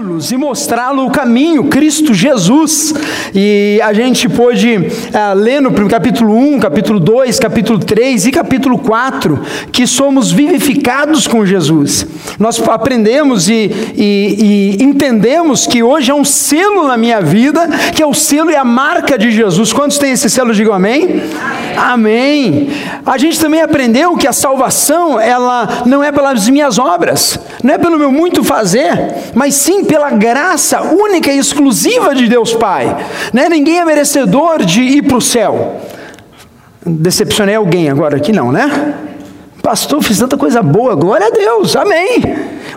guiá-los e mostrá-lo o caminho, Cristo Jesus. E a gente pôde uh, ler no capítulo 1, capítulo 2, capítulo 3 e capítulo 4 que somos vivificados com Jesus. Nós aprendemos e, e, e entendemos que hoje é um selo na minha vida, que é o selo e a marca de Jesus. Quantos têm esse selo? Digam amém. Amém. A gente também aprendeu que a salvação, ela não é pelas minhas obras, não é pelo meu muito fazer, mas sim pela graça única e exclusiva de Deus Pai. Né? Ninguém é merecedor de ir para o céu. Decepcionei alguém agora aqui, não, né? Pastor, fiz tanta coisa boa, glória a Deus, amém.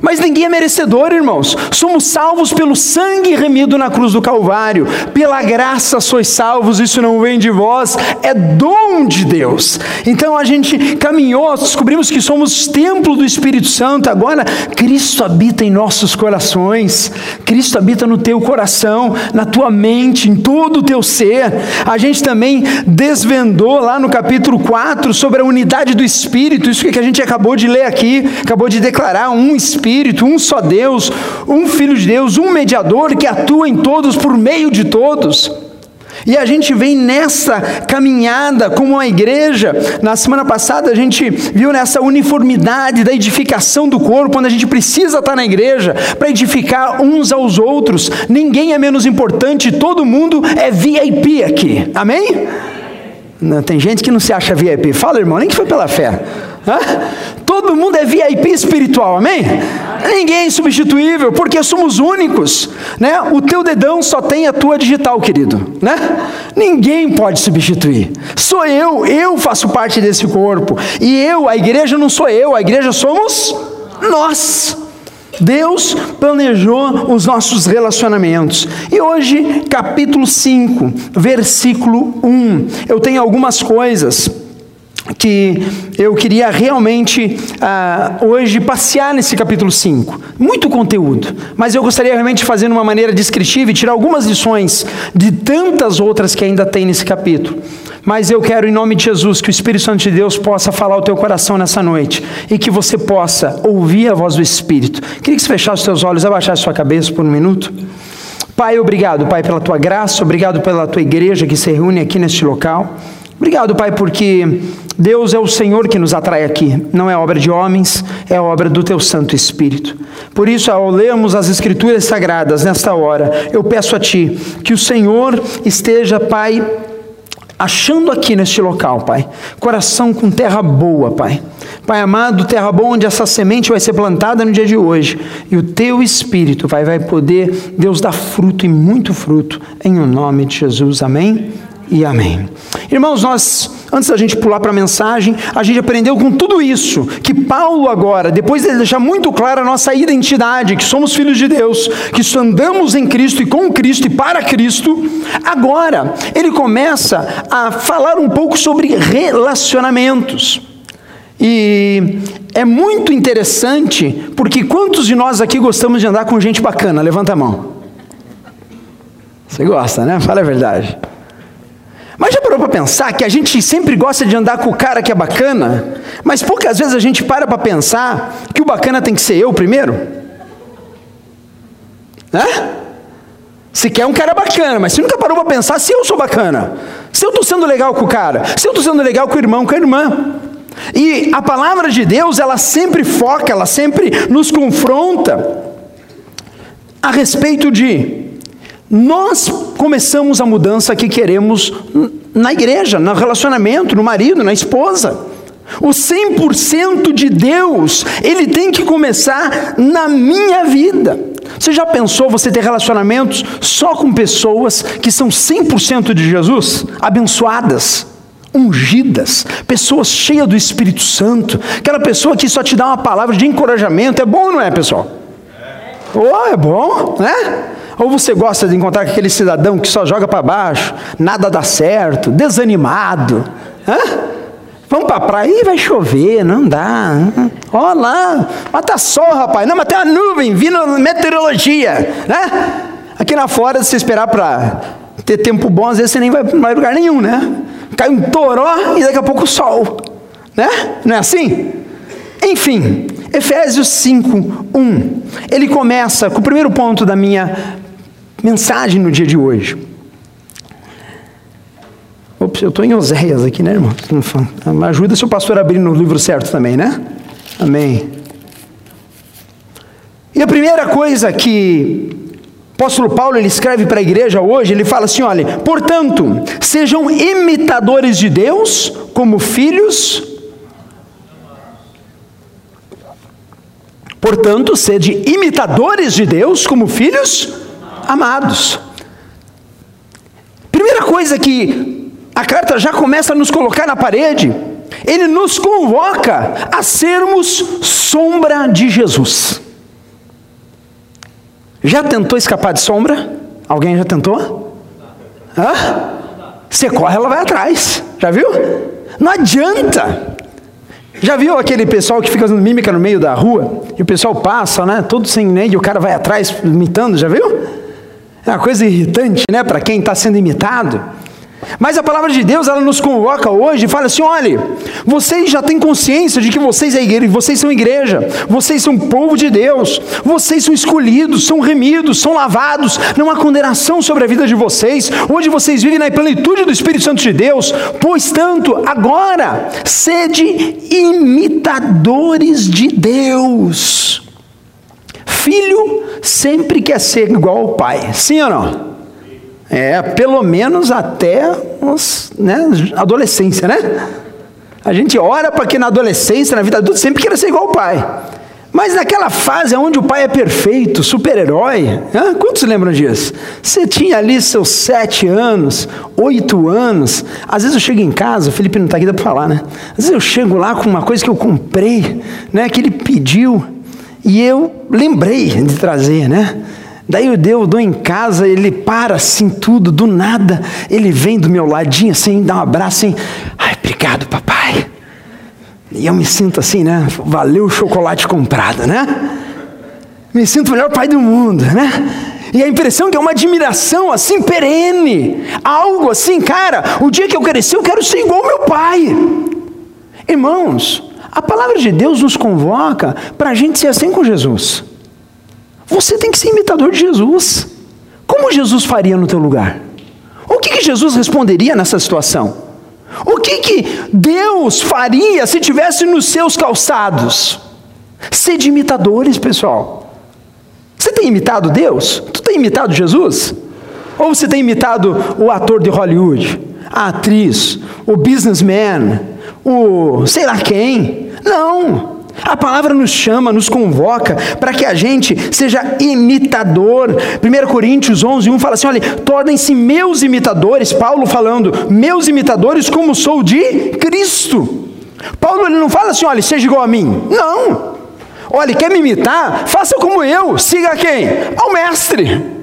Mas ninguém é merecedor, irmãos. Somos salvos pelo sangue remido na cruz do Calvário. Pela graça sois salvos, isso não vem de vós, é dom de Deus. Então a gente caminhou, descobrimos que somos templo do Espírito Santo. Agora Cristo habita em nossos corações. Cristo habita no teu coração, na tua mente, em todo o teu ser. A gente também desvendou lá no capítulo 4 sobre a unidade do Espírito, isso que a gente acabou de ler aqui, acabou de declarar um Espírito Espírito, um só Deus, um Filho de Deus, um mediador que atua em todos por meio de todos. E a gente vem nessa caminhada como uma igreja. Na semana passada a gente viu nessa uniformidade da edificação do corpo, quando a gente precisa estar na igreja para edificar uns aos outros. Ninguém é menos importante, todo mundo é VIP aqui. Amém? Não, tem gente que não se acha VIP. Fala, irmão, nem que foi pela fé. Hã? Todo mundo é VIP espiritual, amém? Ninguém é insubstituível, porque somos únicos, né? O teu dedão só tem a tua digital, querido, né? Ninguém pode substituir. Sou eu, eu faço parte desse corpo. E eu, a igreja não sou eu, a igreja somos nós. Deus planejou os nossos relacionamentos. E hoje, capítulo 5, versículo 1. Eu tenho algumas coisas que eu queria realmente uh, hoje passear nesse capítulo 5. Muito conteúdo, mas eu gostaria realmente de fazer de uma maneira descritiva e tirar algumas lições de tantas outras que ainda tem nesse capítulo. Mas eu quero, em nome de Jesus, que o Espírito Santo de Deus possa falar ao teu coração nessa noite e que você possa ouvir a voz do Espírito. Queria que você fechasse os teus olhos, abaixasse sua cabeça por um minuto. Pai, obrigado, Pai, pela tua graça, obrigado pela tua igreja que se reúne aqui neste local. Obrigado, Pai, porque Deus é o Senhor que nos atrai aqui, não é obra de homens, é obra do Teu Santo Espírito. Por isso, ao lermos as Escrituras Sagradas nesta hora, eu peço a Ti que o Senhor esteja, Pai, achando aqui neste local, Pai, coração com terra boa, Pai. Pai amado, terra boa onde essa semente vai ser plantada no dia de hoje e o Teu Espírito, Pai, vai poder, Deus, dar fruto e muito fruto, em o nome de Jesus. Amém e amém. Irmãos, nós, antes da gente pular para a mensagem, a gente aprendeu com tudo isso que Paulo agora, depois de deixar muito clara a nossa identidade, que somos filhos de Deus, que andamos em Cristo e com Cristo e para Cristo, agora ele começa a falar um pouco sobre relacionamentos. E é muito interessante, porque quantos de nós aqui gostamos de andar com gente bacana? Levanta a mão. Você gosta, né? Fala a verdade. Mas já parou para pensar que a gente sempre gosta de andar com o cara que é bacana, mas poucas vezes a gente para para pensar que o bacana tem que ser eu primeiro? Né? Se quer um cara bacana, mas você nunca parou para pensar se eu sou bacana, se eu estou sendo legal com o cara, se eu estou sendo legal com o irmão, com a irmã. E a palavra de Deus, ela sempre foca, ela sempre nos confronta a respeito de nós começamos a mudança que queremos na igreja, no relacionamento, no marido, na esposa. O 100% de Deus, ele tem que começar na minha vida. Você já pensou você ter relacionamentos só com pessoas que são 100% de Jesus? Abençoadas, ungidas, pessoas cheias do Espírito Santo, aquela pessoa que só te dá uma palavra de encorajamento. É bom, não é, pessoal? Oh, é bom, né? Ou você gosta de encontrar aquele cidadão que só joga para baixo, nada dá certo, desanimado. Hã? Vamos para a praia, Ih, vai chover, não dá. Olha lá, mas tá sol, rapaz. Não, mas tem uma nuvem vindo meteorologia. Né? Aqui na fora, se você esperar para ter tempo bom, às vezes você nem vai para lugar nenhum, né? Cai um toró e daqui a pouco o sol. Né? Não é assim? Enfim, Efésios 5, 1. Ele começa com o primeiro ponto da minha mensagem no dia de hoje. Ops, eu estou em Oséias aqui, né, irmão? Ajuda se o pastor abrir no livro certo também, né? Amém. E a primeira coisa que o apóstolo Paulo ele escreve para a igreja hoje, ele fala assim: olha, portanto, sejam imitadores de Deus como filhos. Portanto, sede imitadores de Deus como filhos amados. Primeira coisa que a carta já começa a nos colocar na parede. Ele nos convoca a sermos sombra de Jesus. Já tentou escapar de sombra? Alguém já tentou? Hã? Você corre, ela vai atrás. Já viu? Não adianta. Já viu aquele pessoal que fica fazendo mímica no meio da rua? E o pessoal passa, né? Todo sem nem, e o cara vai atrás imitando, já viu? É uma coisa irritante, né? Para quem está sendo imitado. Mas a palavra de Deus, ela nos convoca hoje e fala assim: olhe, vocês já têm consciência de que vocês, é igreja, vocês são igreja, vocês são povo de Deus, vocês são escolhidos, são remidos, são lavados, não há condenação sobre a vida de vocês, hoje vocês vivem na plenitude do Espírito Santo de Deus, pois tanto, agora, sede imitadores de Deus. Filho sempre quer ser igual ao pai, sim ou não? É, pelo menos até os, né, adolescência, né? A gente ora para que na adolescência, na vida adulta, sempre queira ser igual ao pai. Mas naquela fase onde o pai é perfeito, super-herói, quantos lembram disso? Você tinha ali seus sete anos, oito anos. Às vezes eu chego em casa, o Felipe não está aqui, para falar, né? Às vezes eu chego lá com uma coisa que eu comprei, né? Que ele pediu, e eu lembrei de trazer, né? Daí eu deu, dou em casa, ele para assim tudo, do nada, ele vem do meu ladinho assim, dá um abraço assim, ai, obrigado papai. E eu me sinto assim, né? Valeu o chocolate comprado, né? Me sinto o melhor pai do mundo, né? E a impressão que é uma admiração assim perene, algo assim, cara, o dia que eu crescer eu quero ser igual ao meu pai. Irmãos, a palavra de Deus nos convoca para a gente ser assim com Jesus. Você tem que ser imitador de Jesus. Como Jesus faria no teu lugar? O que, que Jesus responderia nessa situação? O que, que Deus faria se tivesse nos seus calçados? Sede imitadores, pessoal. Você tem imitado Deus? Tu tem imitado Jesus? Ou você tem imitado o ator de Hollywood, a atriz, o businessman, o sei lá quem? Não. A palavra nos chama, nos convoca para que a gente seja imitador. 1 Coríntios 11, 1 fala assim: olha, tornem-se meus imitadores. Paulo falando, meus imitadores, como sou de Cristo. Paulo ele não fala assim: olha, seja igual a mim. Não. Olha, quer me imitar? Faça como eu. Siga quem? Ao Mestre.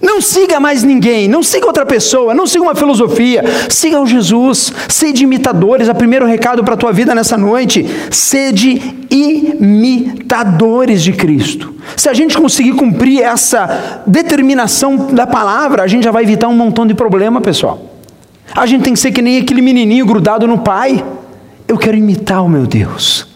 Não siga mais ninguém, não siga outra pessoa, não siga uma filosofia, siga o Jesus, sede imitadores. O primeiro recado para a tua vida nessa noite: sede imitadores de Cristo. Se a gente conseguir cumprir essa determinação da palavra, a gente já vai evitar um montão de problema, pessoal. A gente tem que ser que nem aquele menininho grudado no pai. Eu quero imitar o meu Deus.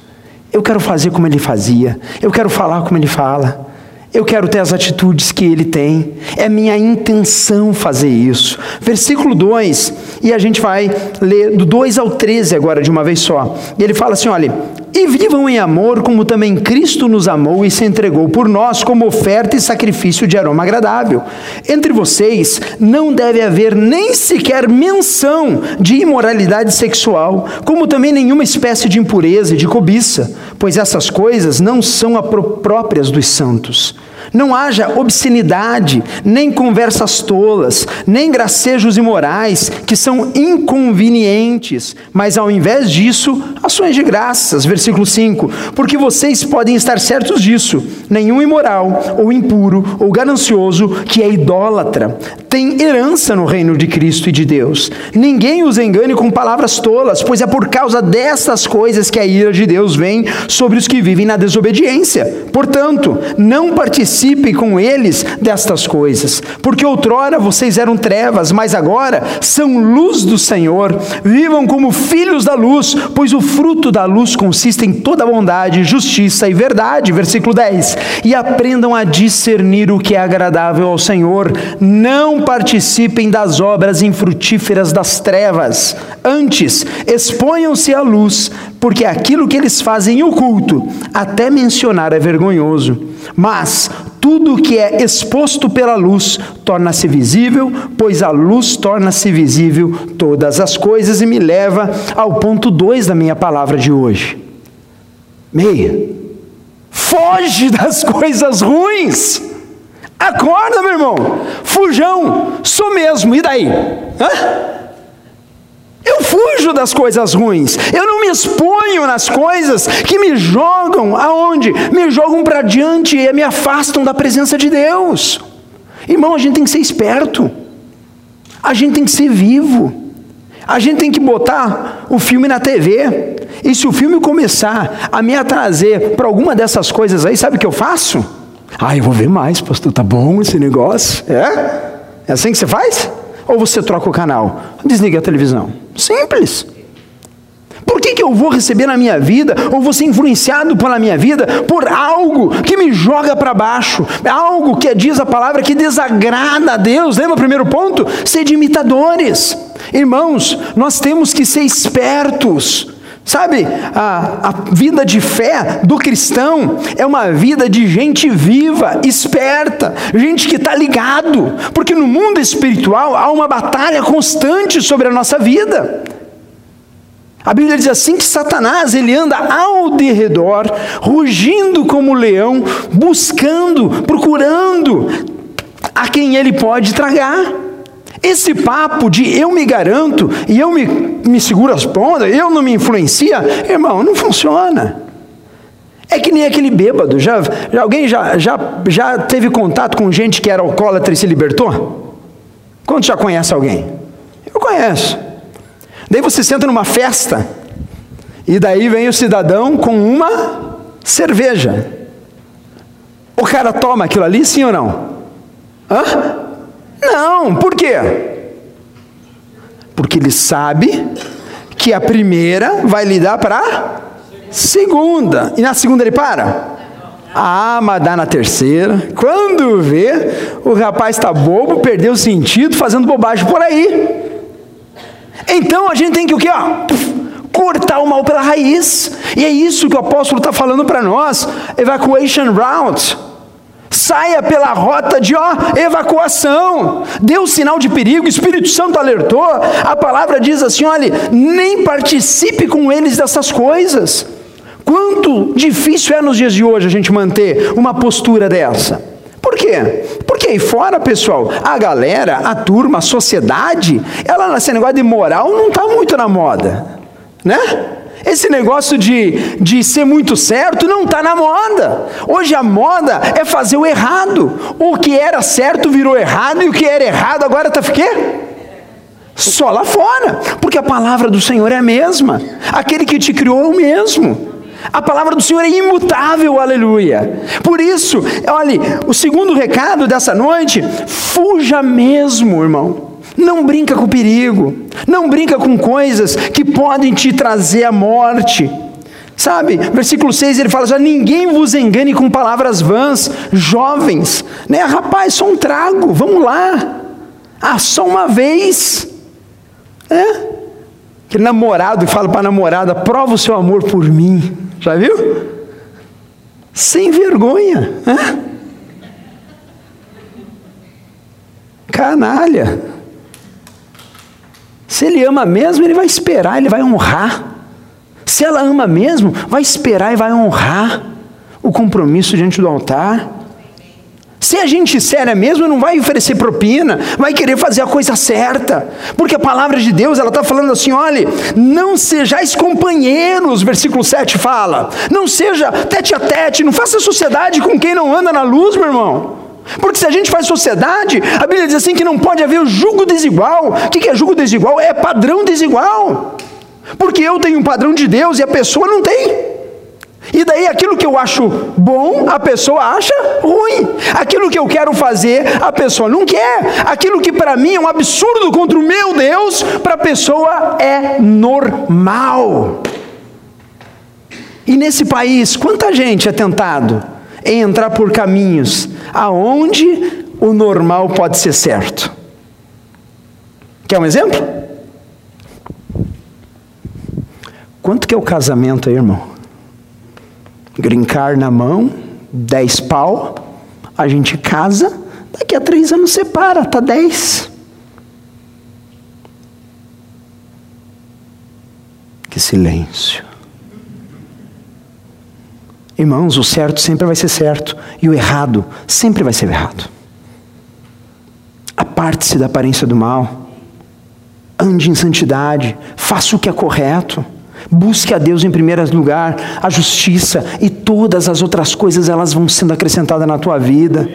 Eu quero fazer como ele fazia. Eu quero falar como ele fala. Eu quero ter as atitudes que ele tem. É minha intenção fazer isso. Versículo 2, e a gente vai ler do 2 ao 13 agora de uma vez só. E ele fala assim: olha, e vivam em amor, como também Cristo nos amou e se entregou por nós como oferta e sacrifício de aroma agradável. Entre vocês não deve haver nem sequer menção de imoralidade sexual, como também nenhuma espécie de impureza e de cobiça, pois essas coisas não são próprias dos santos. Não haja obscenidade, nem conversas tolas, nem gracejos imorais, que são inconvenientes, mas ao invés disso, ações de graças. Versículo 5: Porque vocês podem estar certos disso: nenhum imoral, ou impuro, ou ganancioso, que é idólatra, tem herança no reino de Cristo e de Deus. Ninguém os engane com palavras tolas, pois é por causa dessas coisas que a ira de Deus vem sobre os que vivem na desobediência. Portanto, não participem participem com eles destas coisas, porque outrora vocês eram trevas, mas agora são luz do Senhor. Vivam como filhos da luz, pois o fruto da luz consiste em toda bondade, justiça e verdade. Versículo 10. E aprendam a discernir o que é agradável ao Senhor. Não participem das obras infrutíferas das trevas. Antes, exponham-se à luz, porque aquilo que eles fazem em oculto, até mencionar é vergonhoso. Mas tudo que é exposto pela luz torna-se visível, pois a luz torna-se visível todas as coisas e me leva ao ponto 2 da minha palavra de hoje. Meia. Foge das coisas ruins. Acorda, meu irmão. Fujão. Sou mesmo. E daí? Hã? Eu fujo das coisas ruins. Eu não me exponho nas coisas que me jogam aonde? Me jogam para diante e me afastam da presença de Deus. Irmão, a gente tem que ser esperto. A gente tem que ser vivo. A gente tem que botar o filme na TV. E se o filme começar a me atrazer para alguma dessas coisas aí, sabe o que eu faço? Ah, eu vou ver mais, pastor, tá bom esse negócio. É? É assim que você faz? Ou você troca o canal? Desliga a televisão. Simples. Por que, que eu vou receber na minha vida, ou vou ser influenciado pela minha vida, por algo que me joga para baixo, algo que diz a palavra que desagrada a Deus? Lembra o primeiro ponto? Ser de imitadores. Irmãos, nós temos que ser espertos. Sabe, a, a vida de fé do cristão é uma vida de gente viva, esperta, gente que está ligado, porque no mundo espiritual há uma batalha constante sobre a nossa vida. A Bíblia diz assim que Satanás ele anda ao derredor, rugindo como leão, buscando, procurando a quem ele pode tragar. Esse papo de eu me garanto e eu me, me seguro as pontas, eu não me influencia, irmão, não funciona. É que nem aquele bêbado. Já, já, alguém já, já, já teve contato com gente que era alcoólatra e se libertou? Quanto já conhece alguém? Eu conheço. Daí você senta numa festa e daí vem o cidadão com uma cerveja. O cara toma aquilo ali, sim ou não? Hã? Não, por quê? Porque ele sabe que a primeira vai lhe dar para segunda. E na segunda ele para? Ah, mas dá na terceira. Quando vê, o rapaz está bobo, perdeu o sentido, fazendo bobagem por aí. Então a gente tem que o quê? Ó, cortar o mal pela raiz. E é isso que o apóstolo está falando para nós. Evacuation route Saia pela rota de ó, evacuação. Deu sinal de perigo, o Espírito Santo alertou. A palavra diz assim: olha, nem participe com eles dessas coisas. Quanto difícil é nos dias de hoje a gente manter uma postura dessa. Por quê? Porque aí fora, pessoal, a galera, a turma, a sociedade, ela nesse negócio de moral não está muito na moda, né? Esse negócio de, de ser muito certo não está na moda. Hoje a moda é fazer o errado. O que era certo virou errado e o que era errado agora está o quê? Só lá fora. Porque a palavra do Senhor é a mesma. Aquele que te criou é o mesmo. A palavra do Senhor é imutável, aleluia. Por isso, olhe, o segundo recado dessa noite, fuja mesmo, irmão. Não brinca com o perigo, não brinca com coisas que podem te trazer a morte. Sabe, versículo 6 ele fala assim: ninguém vos engane com palavras vãs, jovens, né? Rapaz, só um trago, vamos lá. Ah, só uma vez. É? Aquele namorado que fala para a namorada: prova o seu amor por mim. Já viu? Sem vergonha. Canalha. Se ele ama mesmo, ele vai esperar, ele vai honrar. Se ela ama mesmo, vai esperar e vai honrar o compromisso diante do altar. Se a gente séria mesmo, não vai oferecer propina, vai querer fazer a coisa certa, porque a palavra de Deus, ela está falando assim: olhe, não sejais companheiros, versículo 7 fala, não seja tete a tete, não faça sociedade com quem não anda na luz, meu irmão. Porque se a gente faz sociedade, a Bíblia diz assim que não pode haver o jugo desigual. O que é jugo desigual? É padrão desigual. Porque eu tenho um padrão de Deus e a pessoa não tem. E daí aquilo que eu acho bom, a pessoa acha ruim. Aquilo que eu quero fazer, a pessoa não quer. Aquilo que para mim é um absurdo contra o meu Deus, para a pessoa é normal. E nesse país, quanta gente é tentado em entrar por caminhos aonde o normal pode ser certo? Quer um exemplo? Quanto que é o casamento aí, irmão? Grincar na mão, dez pau, a gente casa, daqui a três anos separa, tá dez. Que silêncio. Irmãos, o certo sempre vai ser certo e o errado sempre vai ser errado. Aparte-se da aparência do mal, ande em santidade, faça o que é correto. Busque a Deus em primeiro lugar, a justiça e todas as outras coisas elas vão sendo acrescentadas na tua vida.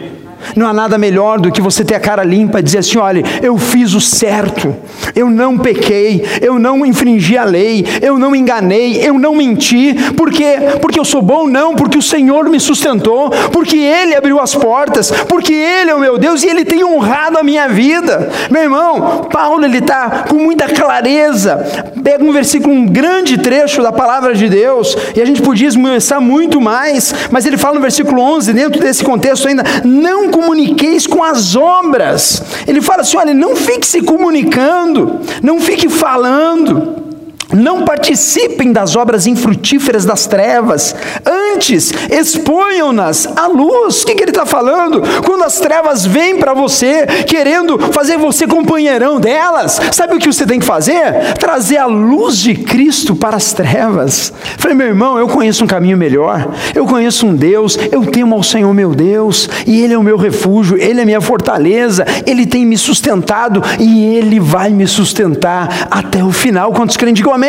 Não há nada melhor do que você ter a cara limpa e dizer assim: olha, eu fiz o certo, eu não pequei, eu não infringi a lei, eu não enganei, eu não menti, por quê? Porque eu sou bom? Não, porque o Senhor me sustentou, porque Ele abriu as portas, porque Ele é o meu Deus e Ele tem honrado a minha vida. Meu irmão, Paulo ele está com muita clareza, pega um versículo, um grande trecho da palavra de Deus, e a gente podia esmiuçar muito mais, mas ele fala no versículo 11, dentro desse contexto ainda, não comuniqueis com as obras. Ele fala assim: olha, não fique se comunicando, não fique falando. Não participem das obras infrutíferas das trevas, antes exponham-nas à luz. O que, que ele está falando? Quando as trevas vêm para você, querendo fazer você companheirão delas, sabe o que você tem que fazer? Trazer a luz de Cristo para as trevas. Falei, meu irmão, eu conheço um caminho melhor, eu conheço um Deus, eu temo ao Senhor meu Deus, e Ele é o meu refúgio, Ele é minha fortaleza, Ele tem me sustentado e Ele vai me sustentar até o final. Quantos crentes digam amém?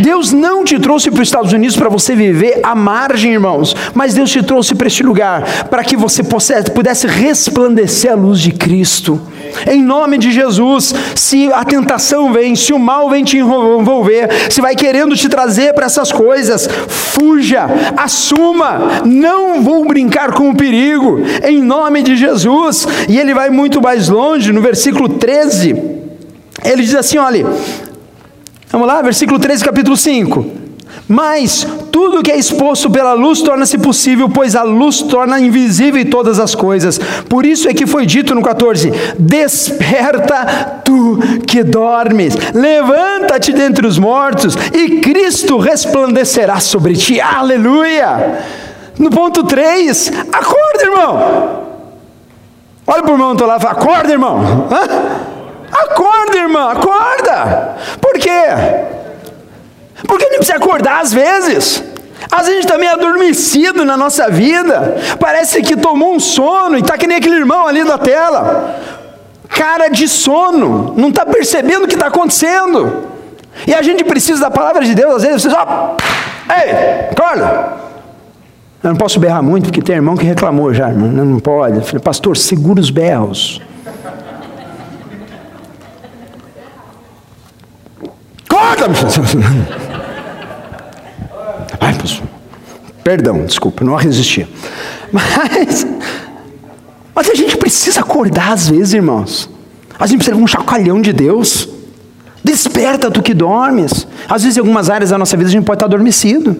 Deus não te trouxe para os Estados Unidos para você viver à margem, irmãos, mas Deus te trouxe para este lugar para que você pudesse resplandecer a luz de Cristo. Em nome de Jesus, se a tentação vem, se o mal vem te envolver, se vai querendo te trazer para essas coisas, fuja, assuma, não vou brincar com o perigo, em nome de Jesus. E ele vai muito mais longe, no versículo 13, ele diz assim: olha, Vamos lá, versículo 13, capítulo 5. Mas tudo que é exposto pela luz torna-se possível, pois a luz torna invisível todas as coisas. Por isso é que foi dito no 14: Desperta tu que dormes, levanta-te dentre os mortos, e Cristo resplandecerá sobre ti. Aleluia! No ponto 3, acorda, irmão. Olha para o irmão, estou lá, acorda, irmão. Hã? Acorda, irmã, acorda. Por quê? Porque a gente precisa acordar às vezes. Às vezes a gente está meio adormecido na nossa vida. Parece que tomou um sono e está que nem aquele irmão ali da tela. Cara de sono, não está percebendo o que está acontecendo. E a gente precisa da palavra de Deus, às vezes você só. Ei, acorda! Eu não posso berrar muito, porque tem irmão que reclamou já, irmão. Não pode. Eu falei, pastor, segura os berros. Acorda! Ai, perdão, desculpa, não resisti. Mas, mas a gente precisa acordar às vezes, irmãos. A gente precisa de um chacalhão de Deus. Desperta do que dormes. Às vezes, em algumas áreas da nossa vida, a gente pode estar adormecido.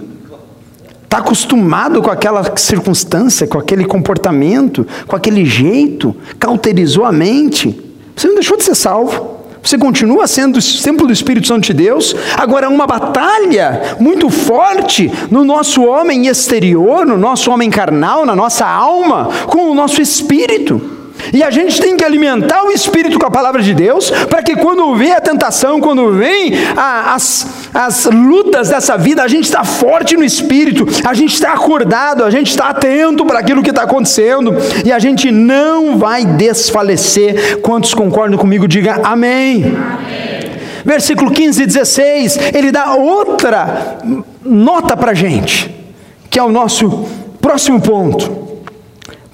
Está acostumado com aquela circunstância, com aquele comportamento, com aquele jeito, cauterizou a mente. Você não deixou de ser salvo. Você continua sendo o templo do Espírito Santo de Deus. Agora, uma batalha muito forte no nosso homem exterior, no nosso homem carnal, na nossa alma, com o nosso espírito. E a gente tem que alimentar o espírito com a palavra de Deus, para que quando vem a tentação, quando vem a, as, as lutas dessa vida, a gente está forte no espírito, a gente está acordado, a gente está atento para aquilo que está acontecendo, e a gente não vai desfalecer. Quantos concordam comigo, diga amém. amém. Versículo 15 e 16, ele dá outra nota para a gente, que é o nosso próximo ponto.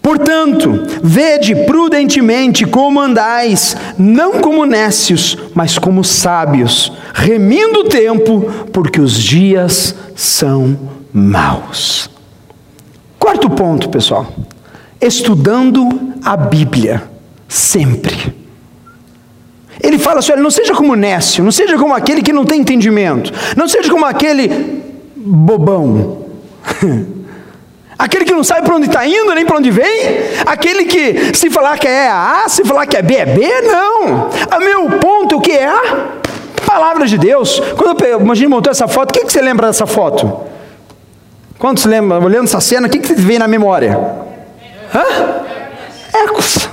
Portanto, vede prudentemente como andais, não como nécios, mas como sábios, remindo o tempo, porque os dias são maus. Quarto ponto, pessoal. Estudando a Bíblia, sempre. Ele fala assim: olha, não seja como Nécio, não seja como aquele que não tem entendimento, não seja como aquele bobão. Aquele que não sabe para onde está indo, nem para onde vem. Aquele que se falar que é A, se falar que é B, é B, não. O meu ponto, o que é a palavra de Deus. Quando eu imagine montou essa foto, o que, que você lembra dessa foto? Quando você lembra, olhando essa cena, o que, que vem na memória? Hã? Ecos.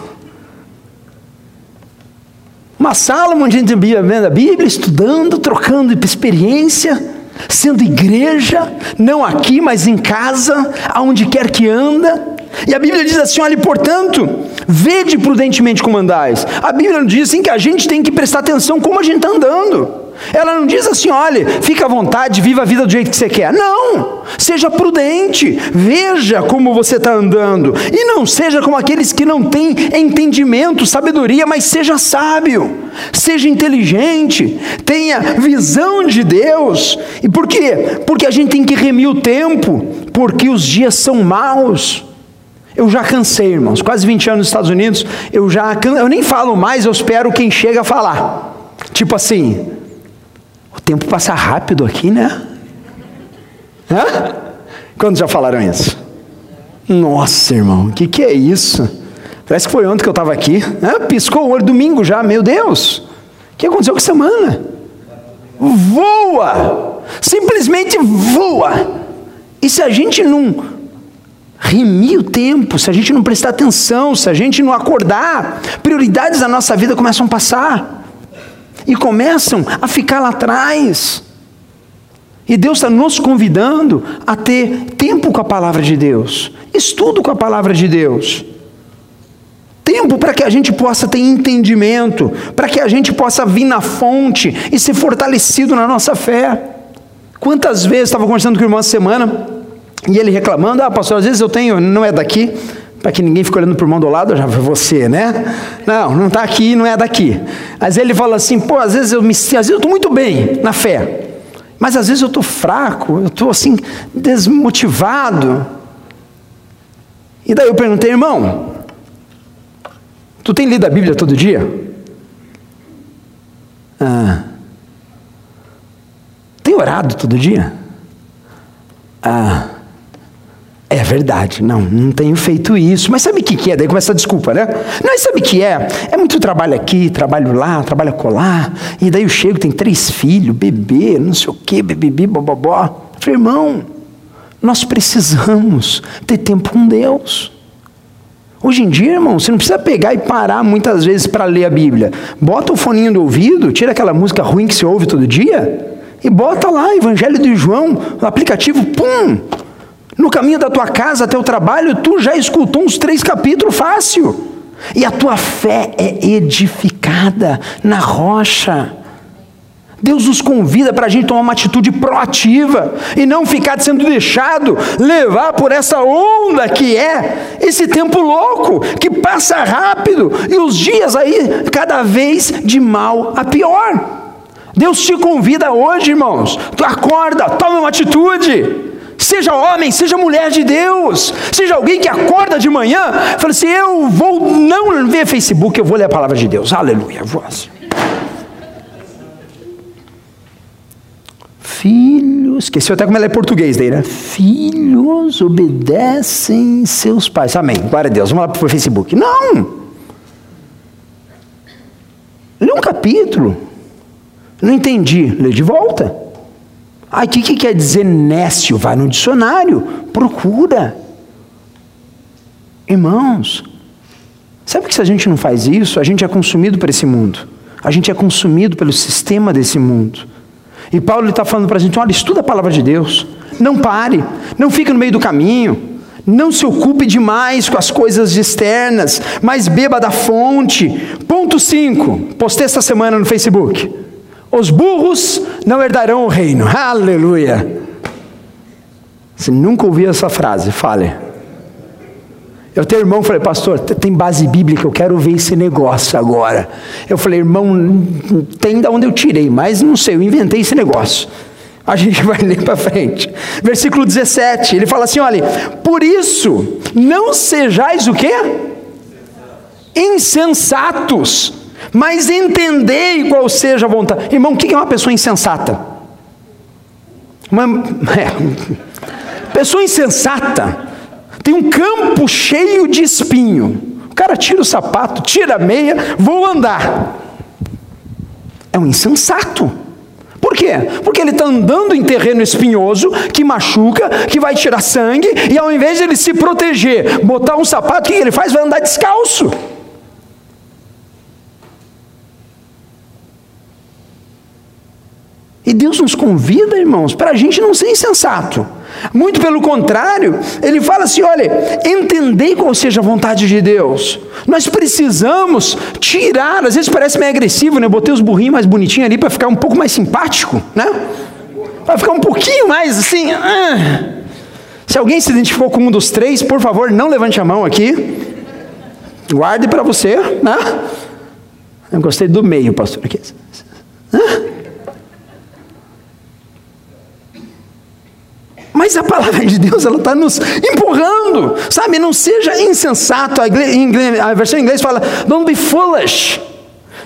Uma sala onde a gente vendo a Bíblia, estudando, trocando experiência sendo igreja, não aqui, mas em casa, aonde quer que anda. E a Bíblia diz assim: olha, portanto, vede prudentemente como andais. A Bíblia não diz assim que a gente tem que prestar atenção como a gente está andando. Ela não diz assim, olha, fica à vontade, viva a vida do jeito que você quer. Não, seja prudente, veja como você está andando. E não seja como aqueles que não têm entendimento, sabedoria, mas seja sábio, seja inteligente, tenha visão de Deus. E por quê? Porque a gente tem que remir o tempo, porque os dias são maus. Eu já cansei, irmãos, quase 20 anos nos Estados Unidos, eu já eu nem falo mais, eu espero quem chega a falar. Tipo assim, tempo passa rápido aqui, né? Hã? Quando já falaram isso? Nossa, irmão, o que, que é isso? Parece que foi ontem que eu estava aqui. Hã? Piscou o olho domingo já, meu Deus. O que aconteceu com a semana? Voa! Simplesmente voa! E se a gente não remir o tempo, se a gente não prestar atenção, se a gente não acordar, prioridades da nossa vida começam a passar e começam a ficar lá atrás. E Deus está nos convidando a ter tempo com a palavra de Deus, estudo com a palavra de Deus. Tempo para que a gente possa ter entendimento, para que a gente possa vir na fonte e ser fortalecido na nossa fé. Quantas vezes estava conversando com o irmão essa semana e ele reclamando: Ah, pastor, às vezes eu tenho, não é daqui, para que ninguém fique olhando para o irmão do lado, já foi você, né? Não, não está aqui, não é daqui. Vezes ele fala assim, pô, às vezes eu me, às vezes eu estou muito bem na fé, mas às vezes eu estou fraco, eu estou assim desmotivado. E daí eu perguntei, irmão, tu tem lido a Bíblia todo dia? Ah. Tem orado todo dia? Ah. É verdade, não, não tenho feito isso. Mas sabe o que, que é? Daí começa a desculpa, né? Não, sabe o que é? É muito trabalho aqui, trabalho lá, trabalho colar. E daí eu chego, tem três filhos, bebê, não sei o quê, bebê, bobobó. Falei, irmão, nós precisamos ter tempo com Deus. Hoje em dia, irmão, você não precisa pegar e parar muitas vezes para ler a Bíblia. Bota o foninho do ouvido, tira aquela música ruim que você ouve todo dia e bota lá, Evangelho de João, aplicativo, pum! No caminho da tua casa até o trabalho, tu já escutou uns três capítulos fácil. E a tua fé é edificada na rocha. Deus nos convida para a gente tomar uma atitude proativa e não ficar sendo deixado levar por essa onda que é esse tempo louco que passa rápido e os dias aí cada vez de mal a pior. Deus te convida hoje, irmãos. Tu acorda, toma uma atitude. Seja homem, seja mulher de Deus, seja alguém que acorda de manhã, fala assim: eu vou não ver Facebook, eu vou ler a palavra de Deus. Aleluia, voz. Filhos, esqueci até como ela é português daí, né? Filhos obedecem seus pais. Amém. Glória a Deus. Vamos lá para o Facebook. Não! Lê um capítulo. Não entendi. Lê de volta. Ah, o que, que quer dizer nécio? Vai no dicionário, procura. Irmãos, sabe que se a gente não faz isso, a gente é consumido por esse mundo. A gente é consumido pelo sistema desse mundo. E Paulo está falando para a gente: olha, estuda a palavra de Deus. Não pare, não fique no meio do caminho. Não se ocupe demais com as coisas externas, mas beba da fonte. Ponto 5. Postei essa semana no Facebook. Os burros não herdarão o reino. Aleluia. Você nunca ouviu essa frase, fale. Eu tenho irmão, falei, pastor, tem base bíblica, eu quero ver esse negócio agora. Eu falei, irmão, tem da onde eu tirei, mas não sei, eu inventei esse negócio. A gente vai ler para frente. Versículo 17, ele fala assim: olha, por isso, não sejais o quê? Insensatos, mas entendei qual seja a vontade. Irmão, o que é uma pessoa insensata? Uma é, pessoa insensata tem um campo cheio de espinho. O cara tira o sapato, tira a meia, vou andar. É um insensato. Por quê? Porque ele está andando em terreno espinhoso, que machuca, que vai tirar sangue, e ao invés de ele se proteger, botar um sapato, o que ele faz? Vai andar descalço. E Deus nos convida, irmãos, para a gente não ser insensato. Muito pelo contrário, ele fala assim: olha, entendei qual seja a vontade de Deus. Nós precisamos tirar, às vezes parece meio agressivo, né? Botei os burrinhos mais bonitinhos ali para ficar um pouco mais simpático, né? Para ficar um pouquinho mais assim. Ah. Se alguém se identificou com um dos três, por favor, não levante a mão aqui. Guarde para você, né? Eu gostei do meio, pastor. Aqui. Mas a palavra de Deus ela está nos empurrando, sabe? Não seja insensato. A, a versão em inglês fala, don't be foolish.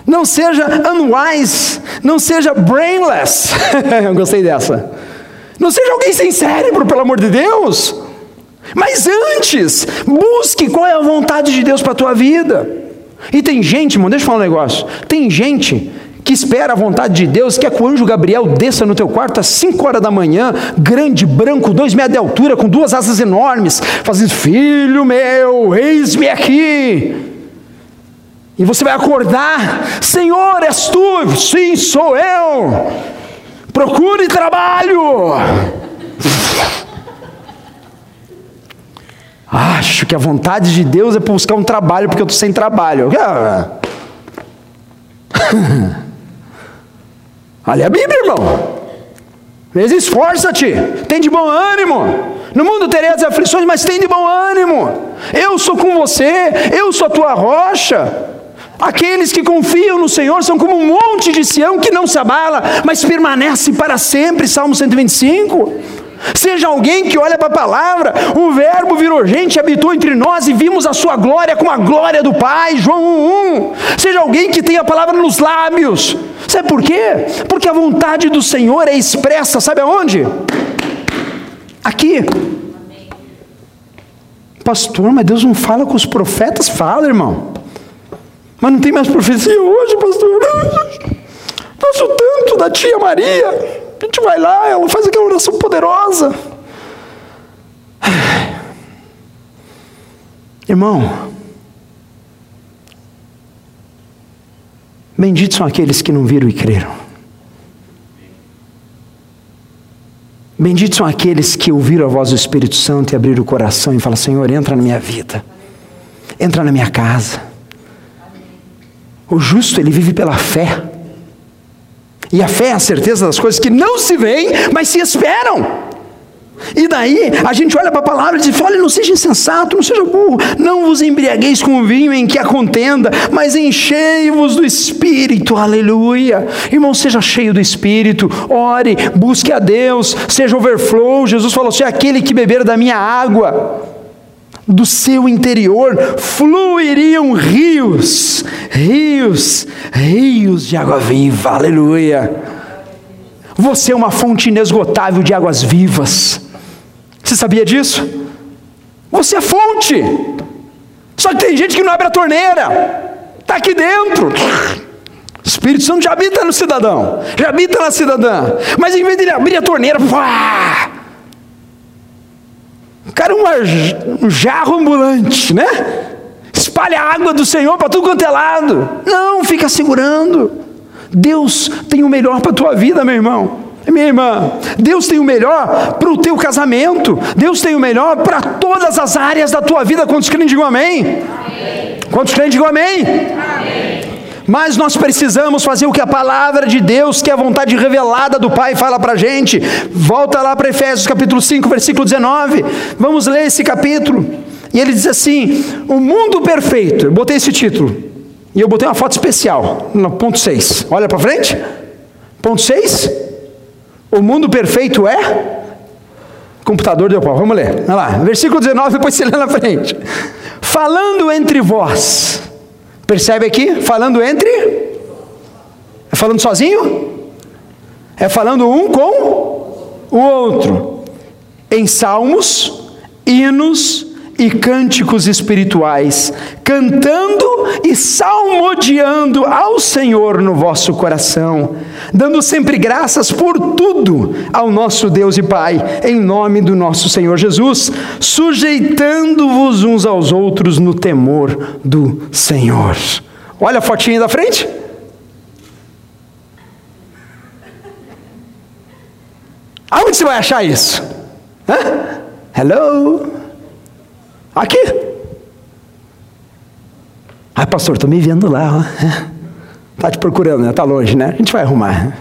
Não seja unwise. Não seja brainless. Eu gostei dessa. Não seja alguém sem cérebro, pelo amor de Deus. Mas antes, busque qual é a vontade de Deus para a tua vida. E tem gente, irmão, deixa eu falar um negócio. Tem gente que espera a vontade de Deus, quer que o anjo Gabriel desça no teu quarto às 5 horas da manhã, grande, branco, dois metros de altura, com duas asas enormes, fazendo, filho meu, eis-me aqui. E você vai acordar, Senhor, és tu? Sim, sou eu. Procure trabalho. Acho que a vontade de Deus é buscar um trabalho porque eu estou sem trabalho. Olha a Bíblia, irmão. Esforça-te, tem de bom ânimo. No mundo tereis aflições, mas tem de bom ânimo. Eu sou com você, eu sou a tua rocha. Aqueles que confiam no Senhor são como um monte de Sião que não se abala, mas permanece para sempre. Salmo 125. Seja alguém que olha para a palavra, o Verbo virou gente, habitou entre nós e vimos a sua glória como a glória do Pai, João 1:1. Seja alguém que tenha a palavra nos lábios. Sabe por quê? Porque a vontade do Senhor é expressa, sabe aonde? Aqui. Pastor, mas Deus não fala com os profetas? Fala, irmão. Mas não tem mais profecia hoje, pastor. Gosto tanto da tia Maria. A gente vai lá, ela faz aquela oração poderosa. Irmão, benditos são aqueles que não viram e creram. Benditos são aqueles que ouviram a voz do Espírito Santo e abriram o coração e falaram: Senhor, entra na minha vida, entra na minha casa. O justo, ele vive pela fé. E a fé é a certeza das coisas que não se veem, mas se esperam. E daí a gente olha para a palavra e diz: olha, não seja insensato, não seja burro, não vos embriagueis com o vinho em que há contenda, mas enchei-vos do Espírito, aleluia. Irmão, seja cheio do Espírito, ore, busque a Deus, seja overflow. Jesus falou assim: aquele que beber da minha água, do seu interior fluiriam rios, rios, rios de água viva, aleluia. Você é uma fonte inesgotável de águas vivas. Você sabia disso? Você é fonte. Só que tem gente que não abre a torneira, está aqui dentro. O Espírito Santo já habita no cidadão, já habita na cidadã, mas em vez de ele abrir a torneira, pá, cara é um jarro ambulante, né? Espalha a água do Senhor para tudo quanto é lado. Não, fica segurando. Deus tem o melhor para a tua vida, meu irmão. Minha irmã, Deus tem o melhor para o teu casamento, Deus tem o melhor para todas as áreas da tua vida. Quantos creem, digam amém? amém. Quantos creem, digam amém? amém. Mas nós precisamos fazer o que a palavra de Deus, que é a vontade revelada do Pai, fala para a gente. Volta lá para Efésios capítulo 5, versículo 19. Vamos ler esse capítulo. E ele diz assim: O mundo perfeito. Eu botei esse título. E eu botei uma foto especial, no ponto 6. Olha para frente. Ponto 6. O mundo perfeito é? Computador deu pau, vamos ler. Olha lá, versículo 19, depois você lê na frente. Falando entre vós, percebe aqui? Falando entre? É falando sozinho? É falando um com o outro. Em salmos, hinos e cânticos espirituais, cantando e salmodiando ao Senhor no vosso coração, dando sempre graças por tudo ao nosso Deus e Pai, em nome do nosso Senhor Jesus, sujeitando-vos uns aos outros no temor do Senhor. Olha a fotinha da frente. Aonde você vai achar isso? Hã? Hello? Aqui. Ai, pastor, estou me vendo lá. Está te procurando, né? Está longe, né? A gente vai arrumar.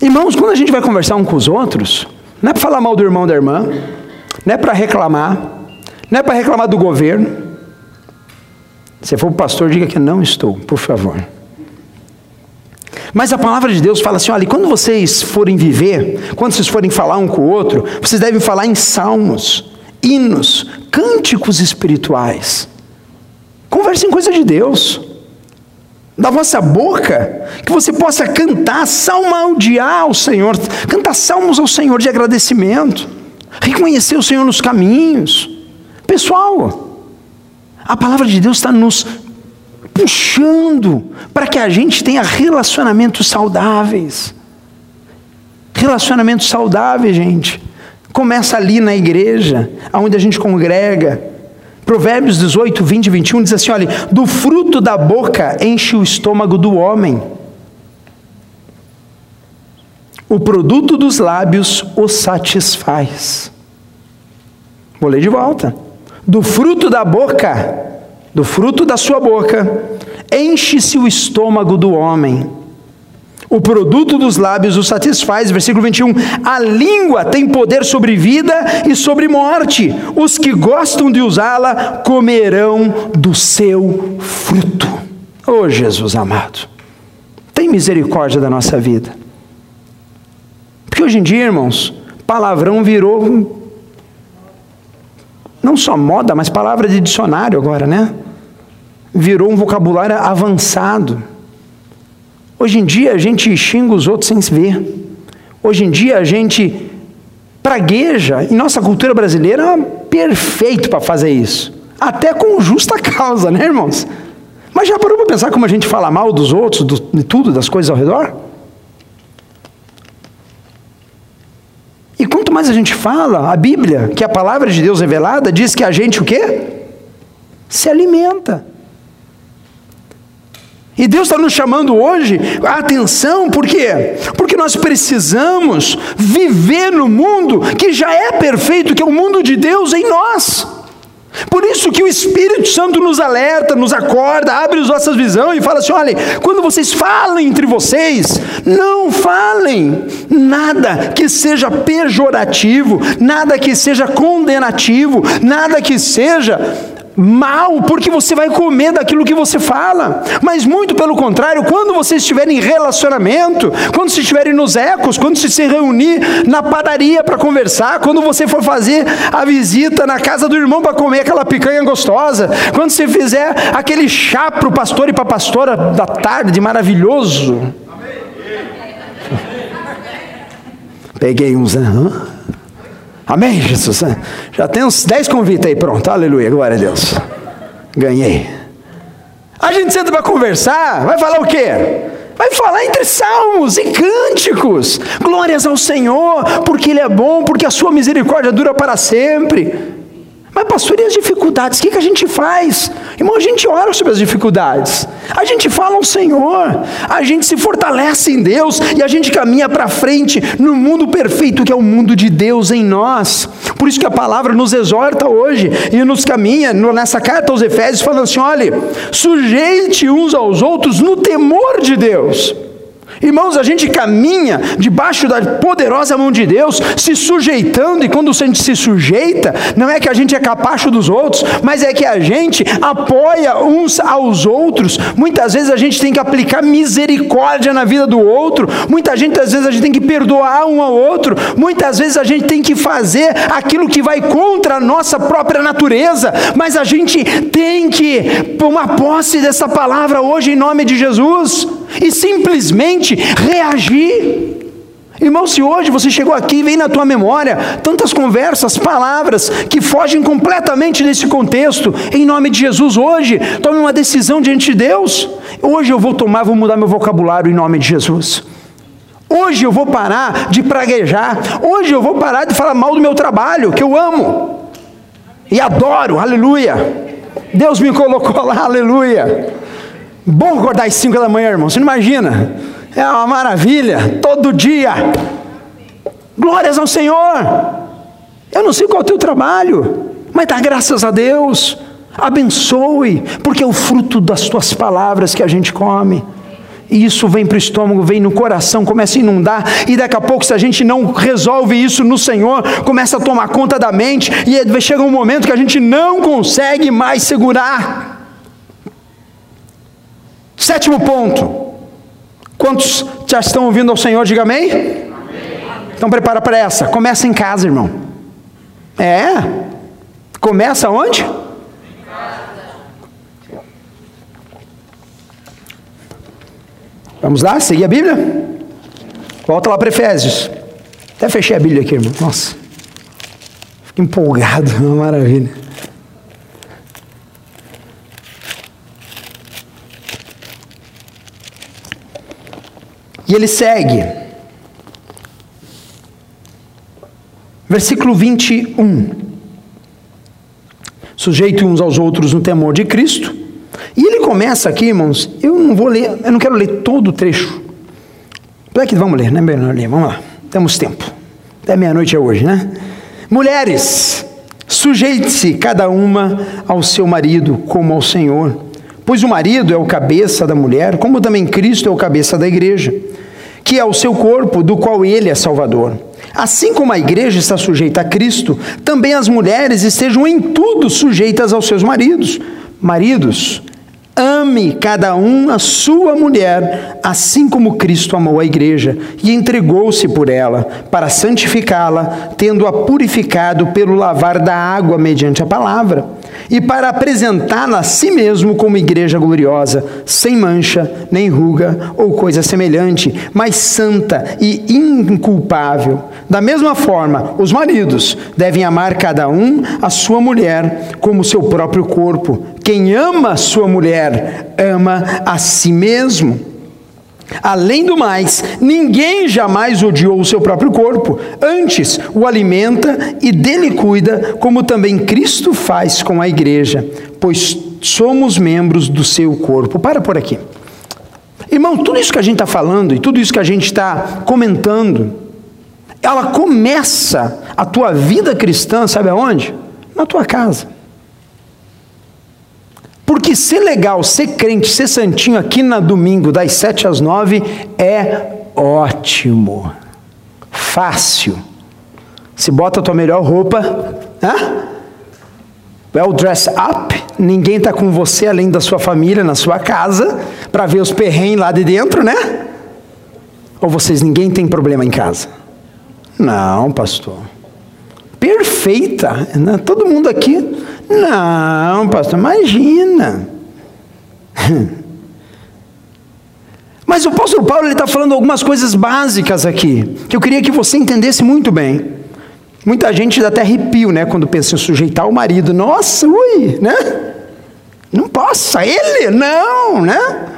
Irmãos, quando a gente vai conversar um com os outros, não é para falar mal do irmão da irmã, não é para reclamar, não é para reclamar do governo. Se for o pastor, diga que não estou, por favor. Mas a palavra de Deus fala assim: olha, quando vocês forem viver, quando vocês forem falar um com o outro, vocês devem falar em salmos, hinos, cânticos espirituais. Converse em coisa de Deus. Da vossa boca, que você possa cantar, salmodiar ao Senhor, cantar salmos ao Senhor de agradecimento, reconhecer o Senhor nos caminhos. Pessoal, a palavra de Deus está nos puxando para que a gente tenha relacionamentos saudáveis. Relacionamentos saudáveis, gente. Começa ali na igreja, onde a gente congrega. Provérbios 18, 20 e 21 diz assim: olha, do fruto da boca enche o estômago do homem, o produto dos lábios o satisfaz. Vou ler de volta. Do fruto da boca do fruto da sua boca, enche-se o estômago do homem. O produto dos lábios o satisfaz. Versículo 21. A língua tem poder sobre vida e sobre morte. Os que gostam de usá-la comerão do seu fruto. Oh Jesus amado, tem misericórdia da nossa vida. Porque hoje em dia, irmãos, palavrão virou não só moda, mas palavra de dicionário agora, né? Virou um vocabulário avançado. Hoje em dia a gente xinga os outros sem se ver. Hoje em dia a gente pragueja, e nossa cultura brasileira é perfeito para fazer isso. Até com justa causa, né, irmãos? Mas já parou para pensar como a gente fala mal dos outros, do, de tudo, das coisas ao redor? E quanto mais a gente fala, a Bíblia, que é a palavra de Deus revelada, diz que a gente o quê? Se alimenta. E Deus está nos chamando hoje a atenção, por quê? Porque nós precisamos viver no mundo que já é perfeito, que é o mundo de Deus em nós. Por isso que o Espírito Santo nos alerta, nos acorda, abre as nossas visões e fala assim: olha, quando vocês falem entre vocês, não falem nada que seja pejorativo, nada que seja condenativo, nada que seja mal, porque você vai comer daquilo que você fala. Mas muito pelo contrário, quando você estiver em relacionamento, quando você estiverem nos ecos, quando você se reunir na padaria para conversar, quando você for fazer a visita na casa do irmão para comer aquela picanha gostosa, quando você fizer aquele chá para o pastor e para a pastora da tarde maravilhoso. Peguei uns. Né? Amém, Jesus? Já tem uns 10 convites aí, pronto. Aleluia, glória a Deus. Ganhei. A gente senta para conversar, vai falar o quê? Vai falar entre salmos e cânticos. Glórias ao Senhor, porque Ele é bom, porque a sua misericórdia dura para sempre. Mas, pastor, e as dificuldades? O que, que a gente faz? Irmão, a gente ora sobre as dificuldades. A gente fala ao Senhor. A gente se fortalece em Deus. E a gente caminha para frente no mundo perfeito que é o mundo de Deus em nós. Por isso que a palavra nos exorta hoje e nos caminha nessa carta aos Efésios, falando assim: olhe, sujeite uns aos outros no temor de Deus. Irmãos, a gente caminha debaixo da poderosa mão de Deus, se sujeitando, e quando a gente se sujeita, não é que a gente é capacho dos outros, mas é que a gente apoia uns aos outros. Muitas vezes a gente tem que aplicar misericórdia na vida do outro, muitas vezes a gente tem que perdoar um ao outro, muitas vezes a gente tem que fazer aquilo que vai contra a nossa própria natureza, mas a gente tem que tomar posse dessa palavra hoje em nome de Jesus e simplesmente reagir. Irmão, se hoje você chegou aqui e vem na tua memória tantas conversas, palavras que fogem completamente desse contexto, em nome de Jesus, hoje, tome uma decisão diante de Deus. Hoje eu vou tomar, vou mudar meu vocabulário em nome de Jesus. Hoje eu vou parar de praguejar. Hoje eu vou parar de falar mal do meu trabalho, que eu amo e adoro, aleluia. Deus me colocou lá, aleluia. Bom acordar às 5 da manhã, irmão. Você não imagina? É uma maravilha, todo dia. Glórias ao Senhor. Eu não sei qual é o teu trabalho, mas dá graças a Deus. Abençoe, porque é o fruto das tuas palavras que a gente come. E isso vem para o estômago, vem no coração, começa a inundar, e daqui a pouco, se a gente não resolve isso no Senhor, começa a tomar conta da mente, e chega um momento que a gente não consegue mais segurar. Sétimo ponto. Quantos já estão ouvindo ao Senhor? Diga amém. amém. Então prepara para essa. Começa em casa, irmão. É. Começa onde? Em casa. Vamos lá, seguir a Bíblia? Volta lá para Efésios. Até fechei a Bíblia aqui, irmão. Nossa. Fico empolgado, uma maravilha. E ele segue. Versículo 21. Sujeito uns aos outros no temor de Cristo. E ele começa aqui, irmãos, eu não vou ler, eu não quero ler todo o trecho. É que vamos ler, né? Ler, vamos lá. Temos tempo. Até meia-noite é hoje, né? Mulheres, sujeite-se cada uma ao seu marido como ao Senhor. Pois o marido é o cabeça da mulher, como também Cristo é o cabeça da igreja que é o seu corpo, do qual ele é Salvador. Assim como a igreja está sujeita a Cristo, também as mulheres estejam em tudo sujeitas aos seus maridos. Maridos, ame cada um a sua mulher, assim como Cristo amou a igreja e entregou-se por ela, para santificá-la, tendo-a purificado pelo lavar da água mediante a palavra e para apresentá-la a si mesmo como igreja gloriosa, sem mancha, nem ruga ou coisa semelhante, mas santa e inculpável. Da mesma forma, os maridos devem amar cada um a sua mulher como seu próprio corpo. Quem ama a sua mulher, ama a si mesmo. Além do mais, ninguém jamais odiou o seu próprio corpo, antes o alimenta e dele cuida, como também Cristo faz com a igreja, pois somos membros do seu corpo. Para por aqui. Irmão, tudo isso que a gente está falando e tudo isso que a gente está comentando, ela começa a tua vida cristã, sabe aonde? Na tua casa. Porque ser legal, ser crente, ser santinho aqui na domingo, das sete às nove, é ótimo. Fácil. Se bota a tua melhor roupa, né? well dress up, ninguém está com você além da sua família, na sua casa, para ver os perrengues lá de dentro, né? Ou vocês, ninguém tem problema em casa? Não, pastor. Perfeita, né? todo mundo aqui não, pastor, imagina. Mas o apóstolo Paulo está falando algumas coisas básicas aqui, que eu queria que você entendesse muito bem. Muita gente dá até arrepio, né, quando pensa em sujeitar o marido. Nossa, ui, né? Não possa, ele? Não, né?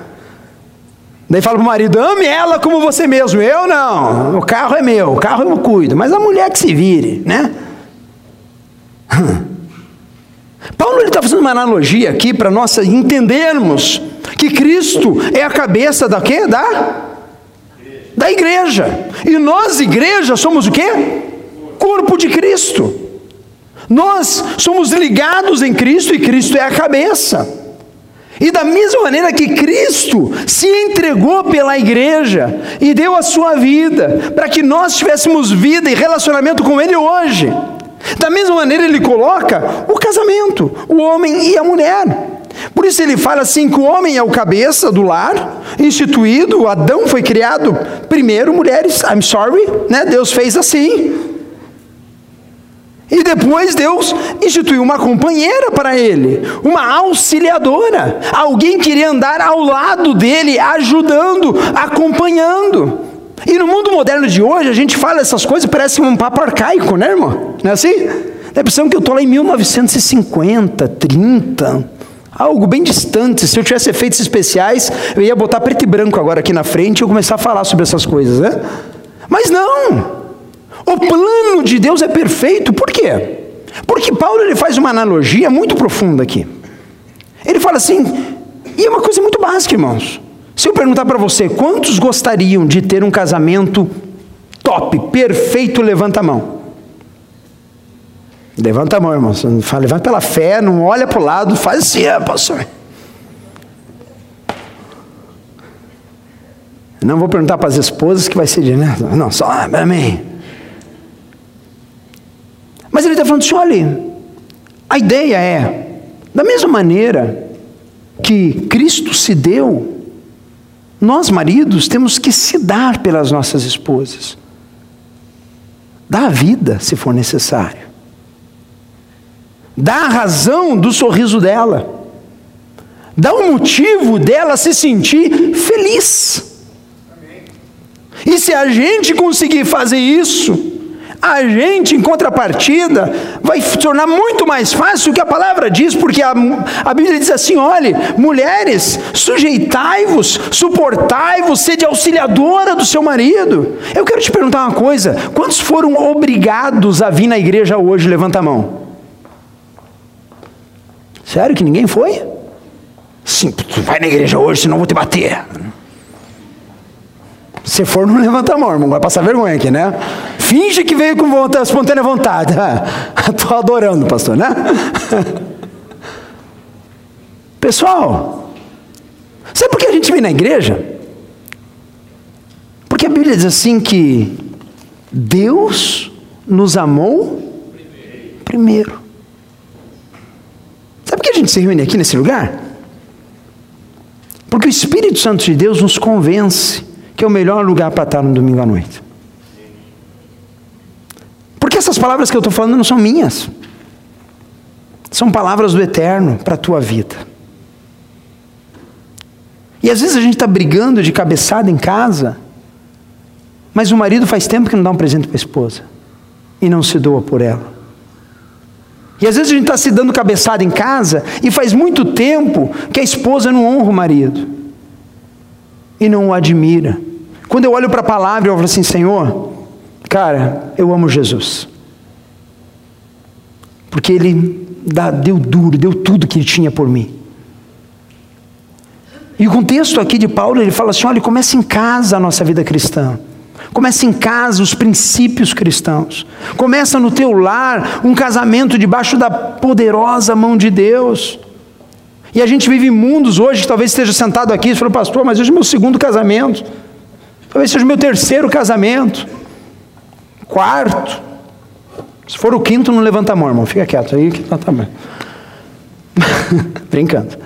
Daí fala para o marido: ame ela como você mesmo. Eu não. O carro é meu, o carro eu cuido. Mas a mulher que se vire, né? Paulo está fazendo uma analogia aqui para nós entendermos que Cristo é a cabeça da quê? Da, da igreja. E nós, igreja, somos o quê? Corpo de Cristo. Nós somos ligados em Cristo e Cristo é a cabeça. E da mesma maneira que Cristo se entregou pela igreja e deu a sua vida para que nós tivéssemos vida e relacionamento com Ele hoje, da mesma maneira ele coloca o casamento, o homem e a mulher. Por isso ele fala assim que o homem é o cabeça do lar, instituído, Adão foi criado primeiro, mulheres, I'm sorry, né? Deus fez assim. E depois Deus instituiu uma companheira para ele, uma auxiliadora, alguém que iria andar ao lado dele, ajudando, acompanhando. E no mundo moderno de hoje, a gente fala essas coisas, parece um papo arcaico, né, irmão? Não é assim? Dá a impressão que eu estou lá em 1950, 30, algo bem distante. Se eu tivesse efeitos especiais, eu ia botar preto e branco agora aqui na frente e começar a falar sobre essas coisas, né? Mas não! O plano de Deus é perfeito, por quê? Porque Paulo ele faz uma analogia muito profunda aqui. Ele fala assim, e é uma coisa muito básica, irmãos. Se eu perguntar para você, quantos gostariam de ter um casamento top, perfeito, levanta a mão. Levanta a mão, irmão. Fala, levanta pela fé, não olha para o lado, faz assim, é, pastor. Não vou perguntar para as esposas que vai ser de, né? Não, só amém. Mas ele está falando assim: olha, a ideia é, da mesma maneira que Cristo se deu, nós maridos temos que se dar pelas nossas esposas. Dá a vida, se for necessário. Dá a razão do sorriso dela. Dá o motivo dela se sentir feliz. E se a gente conseguir fazer isso, a gente, em contrapartida, vai se tornar muito mais fácil o que a palavra diz, porque a, a Bíblia diz assim: olhe, mulheres, sujeitai-vos, suportai-vos, sede auxiliadora do seu marido. Eu quero te perguntar uma coisa: quantos foram obrigados a vir na igreja hoje? Levanta a mão. Sério que ninguém foi? Sim, tu vai na igreja hoje, senão eu vou te bater. Se for, não levanta a mão, irmão, vai passar vergonha aqui, né? Finge que veio com vontade, espontânea vontade. Estou adorando, pastor, né? Pessoal, sabe por que a gente vem na igreja? Porque a Bíblia diz assim que Deus nos amou primeiro. Sabe por que a gente se reúne aqui nesse lugar? Porque o Espírito Santo de Deus nos convence que é o melhor lugar para estar no domingo à noite. Palavras que eu estou falando não são minhas. São palavras do eterno para a tua vida. E às vezes a gente está brigando de cabeçada em casa, mas o marido faz tempo que não dá um presente para a esposa e não se doa por ela. E às vezes a gente está se dando cabeçada em casa e faz muito tempo que a esposa não honra o marido e não o admira. Quando eu olho para a palavra, eu falo assim: Senhor, cara, eu amo Jesus. Porque Ele deu duro, deu tudo que Ele tinha por mim. E o contexto aqui de Paulo, ele fala assim: olha, começa em casa a nossa vida cristã. Começa em casa os princípios cristãos. Começa no teu lar um casamento debaixo da poderosa mão de Deus. E a gente vive mundos hoje que talvez esteja sentado aqui e falou, pastor, mas hoje é meu segundo casamento. Talvez seja o meu terceiro casamento. Quarto. Se for o quinto, não levanta a mão, irmão. Fica quieto aí que tá, bem. Brincando.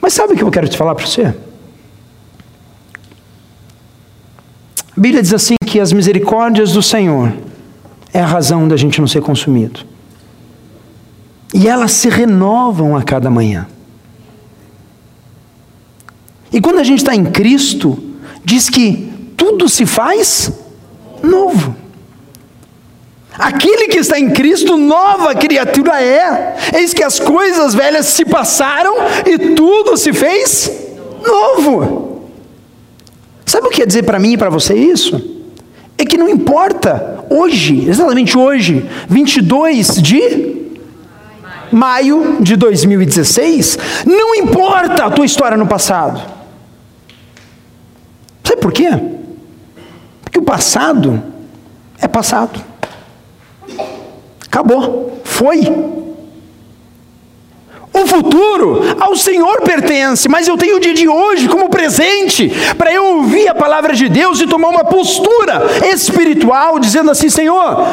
Mas sabe o que eu quero te falar para você? A Bíblia diz assim que as misericórdias do Senhor é a razão da gente não ser consumido. E elas se renovam a cada manhã. E quando a gente está em Cristo, diz que tudo se faz novo. Aquele que está em Cristo, nova criatura é. Eis que as coisas velhas se passaram e tudo se fez novo. Sabe o que quer dizer para mim e para você isso? É que não importa hoje, exatamente hoje, 22 de maio de 2016, não importa a tua história no passado. Sabe por quê? Porque o passado é passado. Acabou. Foi. futuro ao Senhor pertence, mas eu tenho o dia de hoje como presente para eu ouvir a palavra de Deus e tomar uma postura espiritual, dizendo assim: Senhor,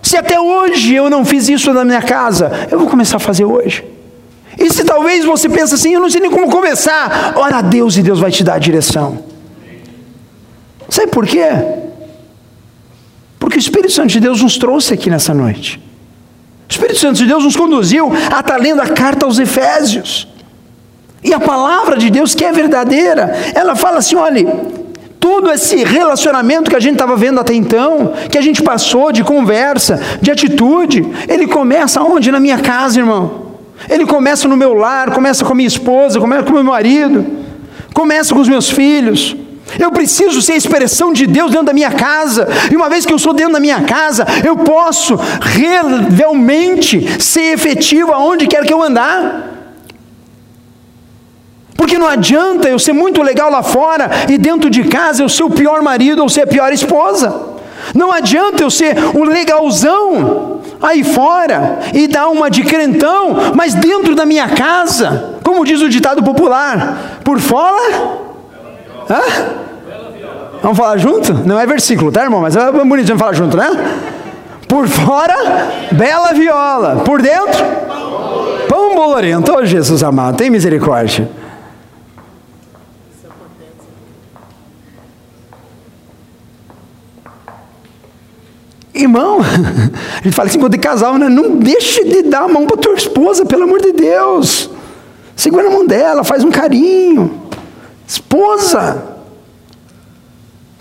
se até hoje eu não fiz isso na minha casa, eu vou começar a fazer hoje. E se talvez você pense assim, eu não sei nem como começar, ora a Deus e Deus vai te dar a direção. Sabe por quê? Porque o Espírito Santo de Deus nos trouxe aqui nessa noite. O Espírito Santo de Deus nos conduziu a estar lendo a carta aos Efésios. E a palavra de Deus, que é verdadeira, ela fala assim: olha, todo esse relacionamento que a gente estava vendo até então, que a gente passou de conversa, de atitude, ele começa onde? Na minha casa, irmão. Ele começa no meu lar, começa com a minha esposa, começa com o meu marido, começa com os meus filhos. Eu preciso ser a expressão de Deus dentro da minha casa, e uma vez que eu sou dentro da minha casa, eu posso realmente ser efetivo aonde quer que eu andar. Porque não adianta eu ser muito legal lá fora e dentro de casa eu ser o pior marido ou ser a pior esposa. Não adianta eu ser o legalzão aí fora e dar uma de crentão, mas dentro da minha casa, como diz o ditado popular, por fora Hã? Vamos falar junto? Não é versículo, tá, irmão? Mas é bonito falar junto, né? Por fora, bela viola. Por dentro, pão bolorento. Oh, Jesus amado, tem misericórdia. Irmão, a gente fala assim quando de casal, né? Não deixe de dar a mão para tua esposa, pelo amor de Deus. Segura a mão dela, faz um carinho. Esposa.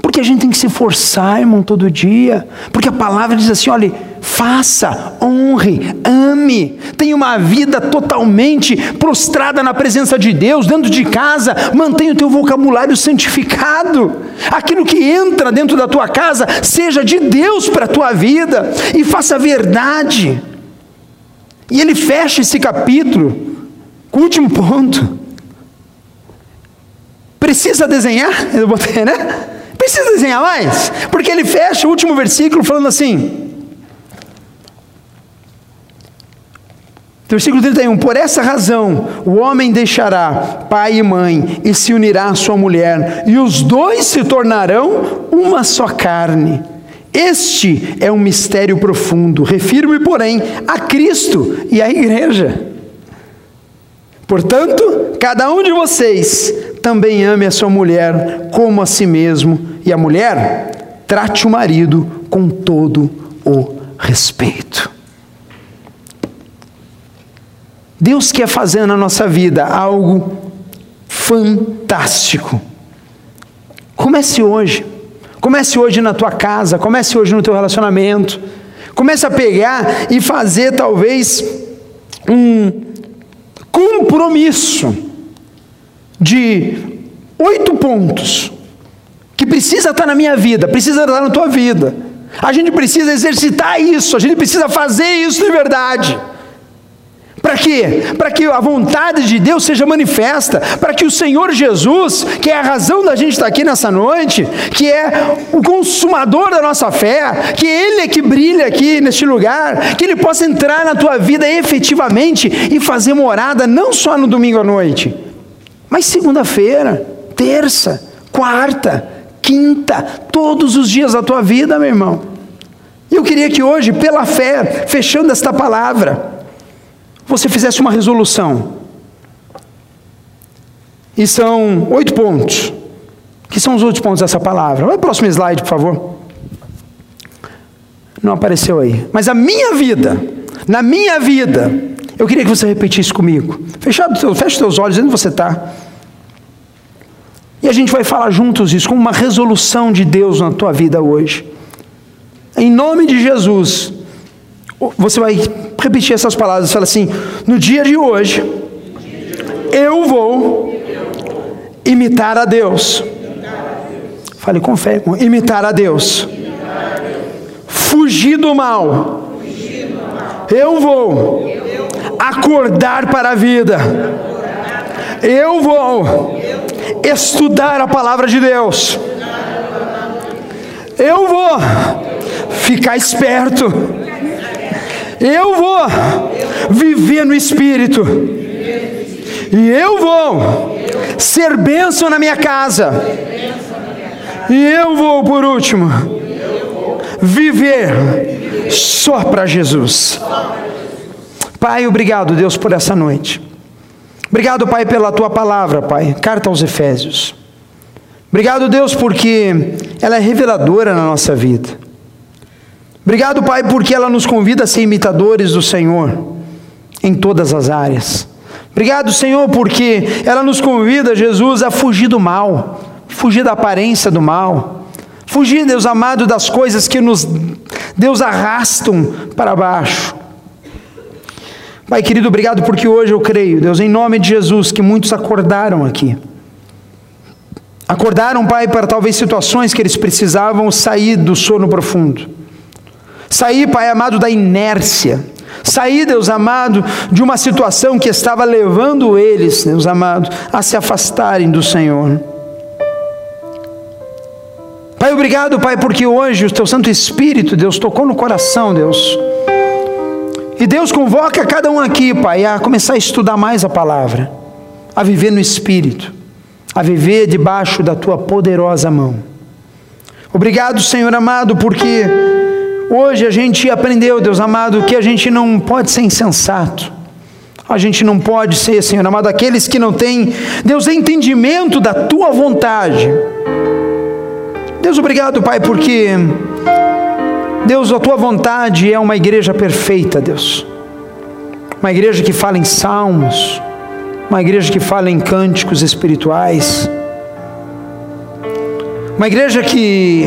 Porque a gente tem que se forçar, irmão, todo dia. Porque a palavra diz assim: olha, faça, honre, ame. Tenha uma vida totalmente prostrada na presença de Deus, dentro de casa. Mantenha o teu vocabulário santificado. Aquilo que entra dentro da tua casa, seja de Deus para a tua vida. E faça a verdade. E ele fecha esse capítulo com o último ponto. Precisa desenhar? Eu botei, né? Precisa desenhar mais? Porque ele fecha o último versículo falando assim. Versículo 31: Por essa razão o homem deixará pai e mãe e se unirá à sua mulher, e os dois se tornarão uma só carne. Este é um mistério profundo. Refiro-me, porém, a Cristo e à igreja. Portanto, cada um de vocês também ame a sua mulher como a si mesmo, e a mulher trate o marido com todo o respeito. Deus quer fazer na nossa vida algo fantástico. Comece hoje. Comece hoje na tua casa, comece hoje no teu relacionamento. Comece a pegar e fazer talvez um compromisso de oito pontos que precisa estar na minha vida, precisa estar na tua vida. A gente precisa exercitar isso, a gente precisa fazer isso de verdade. Para quê? Para que a vontade de Deus seja manifesta, para que o Senhor Jesus, que é a razão da gente estar aqui nessa noite, que é o consumador da nossa fé, que Ele é que brilha aqui neste lugar, que Ele possa entrar na tua vida efetivamente e fazer morada não só no domingo à noite, mas segunda-feira, terça, quarta, quinta, todos os dias da tua vida, meu irmão. E eu queria que hoje, pela fé, fechando esta palavra, você fizesse uma resolução. E são oito pontos. Que são os oito pontos dessa palavra? Vai o próximo slide, por favor. Não apareceu aí. Mas a minha vida, na minha vida, eu queria que você repetisse comigo. Fechado, os teus olhos, onde você está. E a gente vai falar juntos isso, como uma resolução de Deus na tua vida hoje. Em nome de Jesus, você vai repetir essas palavras, fala assim: no dia de hoje, eu vou imitar a Deus. Fale com fé, imitar a Deus. Fugir do mal. Eu vou acordar para a vida. Eu vou estudar a palavra de Deus. Eu vou ficar esperto eu vou viver no Espírito. E eu vou ser bênção na minha casa. E eu vou, por último, viver só para Jesus. Pai, obrigado, Deus, por essa noite. Obrigado, Pai, pela tua palavra, Pai. Carta aos Efésios. Obrigado, Deus, porque ela é reveladora na nossa vida. Obrigado, Pai, porque ela nos convida a ser imitadores do Senhor em todas as áreas. Obrigado, Senhor, porque ela nos convida, Jesus, a fugir do mal, fugir da aparência do mal, fugir, Deus amado, das coisas que nos, Deus, arrastam para baixo. Pai querido, obrigado porque hoje eu creio, Deus, em nome de Jesus, que muitos acordaram aqui. Acordaram, Pai, para talvez situações que eles precisavam sair do sono profundo. Sair, Pai amado, da inércia. Sair, Deus amado, de uma situação que estava levando eles, Deus amado, a se afastarem do Senhor. Pai, obrigado, Pai, porque hoje o Teu Santo Espírito, Deus, tocou no coração, Deus. E Deus convoca cada um aqui, Pai, a começar a estudar mais a palavra, a viver no Espírito a viver debaixo da tua poderosa mão. Obrigado, Senhor amado, porque hoje a gente aprendeu, Deus amado, que a gente não pode ser insensato. A gente não pode ser, Senhor amado, aqueles que não têm, Deus, entendimento da tua vontade. Deus, obrigado, Pai, porque, Deus, a tua vontade é uma igreja perfeita, Deus. Uma igreja que fala em salmos, uma igreja que fala em cânticos espirituais, uma igreja que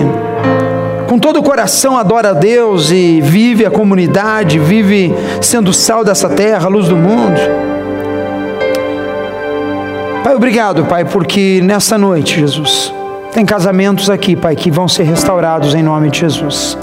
com todo o coração adora a Deus e vive a comunidade, vive sendo sal dessa terra, luz do mundo. Pai, obrigado, Pai, porque nessa noite, Jesus, tem casamentos aqui, Pai, que vão ser restaurados em nome de Jesus.